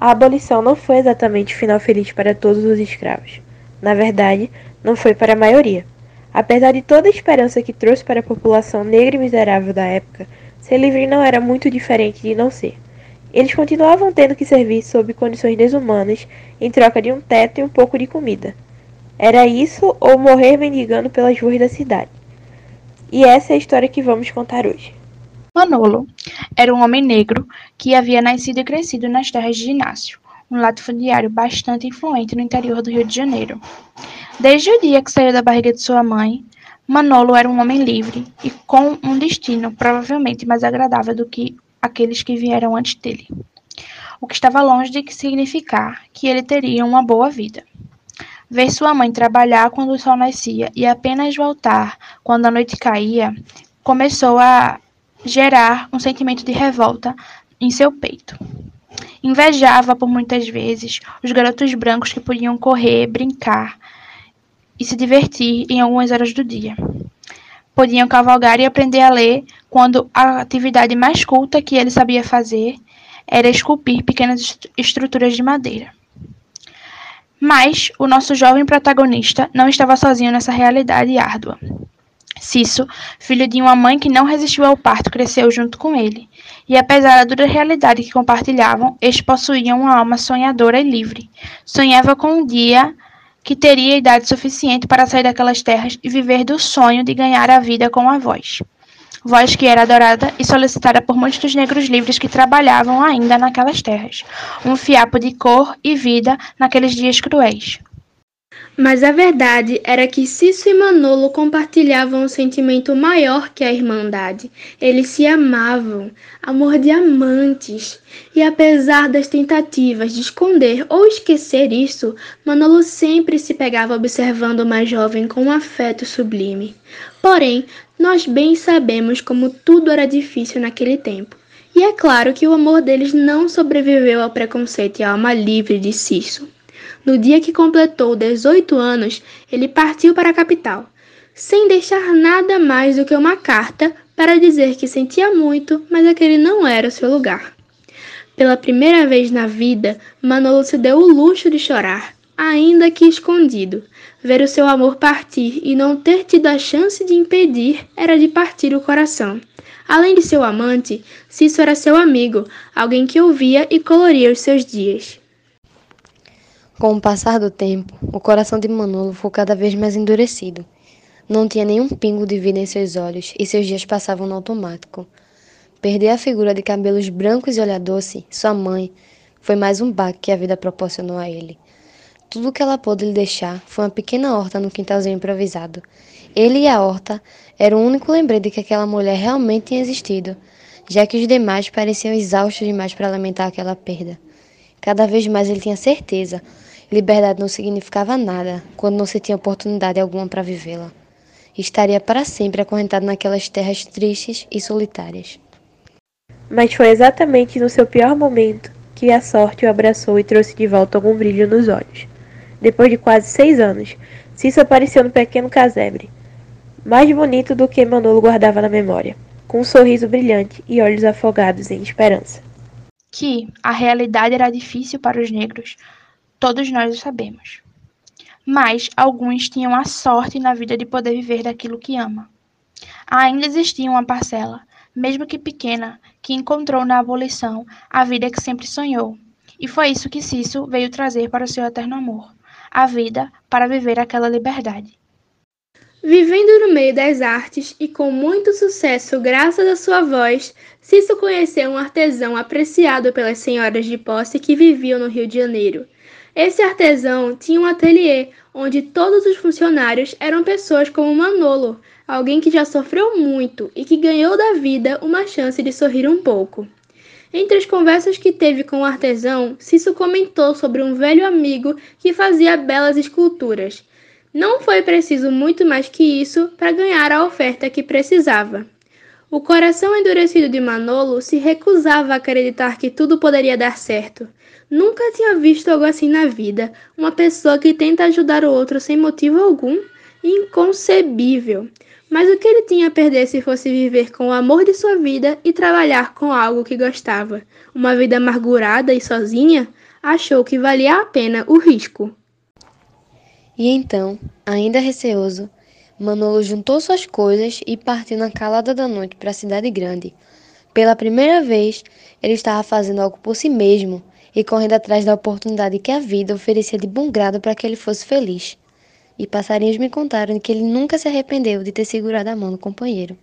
A abolição não foi exatamente o final feliz para todos os escravos. Na verdade, não foi para a maioria. Apesar de toda a esperança que trouxe para a população negra e miserável da época, ser livre não era muito diferente de não ser. Eles continuavam tendo que servir sob condições desumanas em troca de um teto e um pouco de comida. Era isso ou morrer mendigando pelas ruas da cidade. E essa é a história que vamos contar hoje. Manolo era um homem negro que havia nascido e crescido nas terras de Inácio, um latifundiário bastante influente no interior do Rio de Janeiro. Desde o dia que saiu da barriga de sua mãe, Manolo era um homem livre e com um destino provavelmente mais agradável do que aqueles que vieram antes dele, o que estava longe de significar que ele teria uma boa vida. Ver sua mãe trabalhar quando o sol nascia e apenas voltar quando a noite caía começou a gerar um sentimento de revolta em seu peito. Invejava por muitas vezes os garotos brancos que podiam correr, brincar e se divertir em algumas horas do dia. Podiam cavalgar e aprender a ler quando a atividade mais culta que ele sabia fazer era esculpir pequenas estruturas de madeira. Mas o nosso jovem protagonista não estava sozinho nessa realidade árdua. Cisso, filho de uma mãe que não resistiu ao parto, cresceu junto com ele, e apesar da dura realidade que compartilhavam, este possuía uma alma sonhadora e livre. Sonhava com um dia que teria idade suficiente para sair daquelas terras e viver do sonho de ganhar a vida com a voz. Voz que era adorada e solicitada por muitos dos negros livres que trabalhavam ainda naquelas terras. Um fiapo de cor e vida naqueles dias cruéis. Mas a verdade era que Cisso e Manolo compartilhavam um sentimento maior que a irmandade. Eles se amavam, amor de amantes. E apesar das tentativas de esconder ou esquecer isso, Manolo sempre se pegava observando o mais jovem com um afeto sublime. Porém, nós bem sabemos como tudo era difícil naquele tempo. E é claro que o amor deles não sobreviveu ao preconceito e à alma livre de Cisso. No dia que completou 18 anos, ele partiu para a capital, sem deixar nada mais do que uma carta para dizer que sentia muito, mas aquele não era o seu lugar. Pela primeira vez na vida, Manolo se deu o luxo de chorar, ainda que escondido. Ver o seu amor partir e não ter tido a chance de impedir era de partir o coração. Além de seu amante, Cício era seu amigo, alguém que ouvia e coloria os seus dias. Com o passar do tempo, o coração de Manolo foi cada vez mais endurecido. Não tinha nenhum pingo de vida em seus olhos e seus dias passavam no automático. Perder a figura de cabelos brancos e olhar doce, sua mãe, foi mais um baque que a vida proporcionou a ele. Tudo o que ela pôde lhe deixar foi uma pequena horta no quintalzinho improvisado. Ele e a horta eram o único lembrete de que aquela mulher realmente tinha existido, já que os demais pareciam exaustos demais para lamentar aquela perda. Cada vez mais ele tinha certeza Liberdade não significava nada quando não se tinha oportunidade alguma para vivê-la. Estaria para sempre acorrentado naquelas terras tristes e solitárias. Mas foi exatamente no seu pior momento que a sorte o abraçou e trouxe de volta algum brilho nos olhos. Depois de quase seis anos, Cício apareceu no pequeno casebre, mais bonito do que Manolo guardava na memória, com um sorriso brilhante e olhos afogados em esperança. Que a realidade era difícil para os negros, Todos nós o sabemos. Mas alguns tinham a sorte na vida de poder viver daquilo que ama. Ainda existia uma parcela, mesmo que pequena, que encontrou na abolição a vida que sempre sonhou. E foi isso que Cício veio trazer para o seu eterno amor, a vida para viver aquela liberdade. Vivendo no meio das artes e com muito sucesso graças à sua voz, Cício conheceu um artesão apreciado pelas senhoras de posse que viviam no Rio de Janeiro. Esse artesão tinha um ateliê onde todos os funcionários eram pessoas como Manolo, alguém que já sofreu muito e que ganhou da vida uma chance de sorrir um pouco. Entre as conversas que teve com o artesão, Cício comentou sobre um velho amigo que fazia belas esculturas. Não foi preciso muito mais que isso para ganhar a oferta que precisava. O coração endurecido de Manolo se recusava a acreditar que tudo poderia dar certo. Nunca tinha visto algo assim na vida. Uma pessoa que tenta ajudar o outro sem motivo algum. Inconcebível. Mas o que ele tinha a perder se fosse viver com o amor de sua vida e trabalhar com algo que gostava? Uma vida amargurada e sozinha? achou que valia a pena o risco. E então, ainda receoso, Manolo juntou suas coisas e partiu na calada da noite para a cidade grande. Pela primeira vez, ele estava fazendo algo por si mesmo e correndo atrás da oportunidade que a vida oferecia de bom grado para que ele fosse feliz. E passarinhos me contaram que ele nunca se arrependeu de ter segurado a mão do companheiro.